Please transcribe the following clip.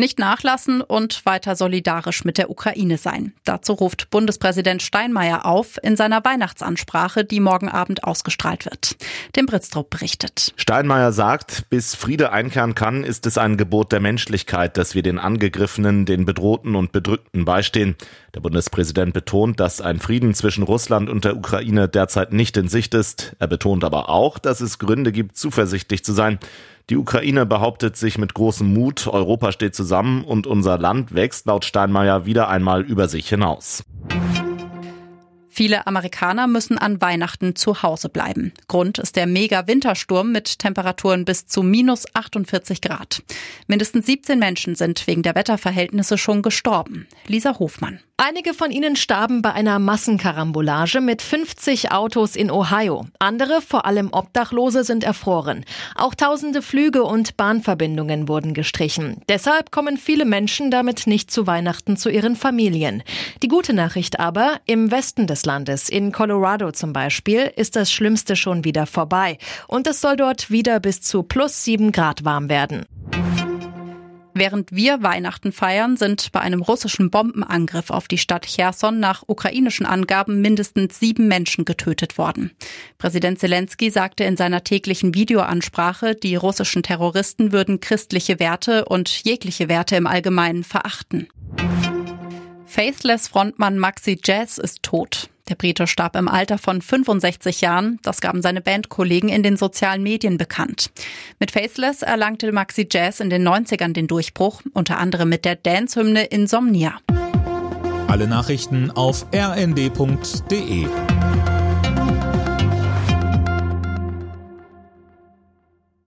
Nicht nachlassen und weiter solidarisch mit der Ukraine sein. Dazu ruft Bundespräsident Steinmeier auf in seiner Weihnachtsansprache, die morgen Abend ausgestrahlt wird. Dem Britztrup berichtet. Steinmeier sagt, bis Friede einkehren kann, ist es ein Gebot der Menschlichkeit, dass wir den Angegriffenen, den Bedrohten und Bedrückten beistehen. Der Bundespräsident betont, dass ein Frieden zwischen Russland und der Ukraine derzeit nicht in Sicht ist. Er betont aber auch, dass es Gründe gibt, zuversichtlich zu sein. Die Ukraine behauptet sich mit großem Mut, Europa steht zusammen und unser Land wächst laut Steinmeier wieder einmal über sich hinaus. Viele Amerikaner müssen an Weihnachten zu Hause bleiben. Grund ist der Mega-Wintersturm mit Temperaturen bis zu minus 48 Grad. Mindestens 17 Menschen sind wegen der Wetterverhältnisse schon gestorben. Lisa Hofmann. Einige von ihnen starben bei einer Massenkarambolage mit 50 Autos in Ohio. Andere, vor allem Obdachlose, sind erfroren. Auch tausende Flüge und Bahnverbindungen wurden gestrichen. Deshalb kommen viele Menschen damit nicht zu Weihnachten zu ihren Familien. Die gute Nachricht aber, im Westen des Landes, in Colorado zum Beispiel, ist das Schlimmste schon wieder vorbei. Und es soll dort wieder bis zu plus sieben Grad warm werden. Während wir Weihnachten feiern, sind bei einem russischen Bombenangriff auf die Stadt Cherson nach ukrainischen Angaben mindestens sieben Menschen getötet worden. Präsident Zelensky sagte in seiner täglichen Videoansprache, die russischen Terroristen würden christliche Werte und jegliche Werte im Allgemeinen verachten. Faithless Frontmann Maxi Jazz ist tot. Der Brite starb im Alter von 65 Jahren. Das gaben seine Bandkollegen in den sozialen Medien bekannt. Mit Faithless erlangte Maxi Jazz in den 90ern den Durchbruch, unter anderem mit der Dance-Hymne Insomnia. Alle Nachrichten auf rnd.de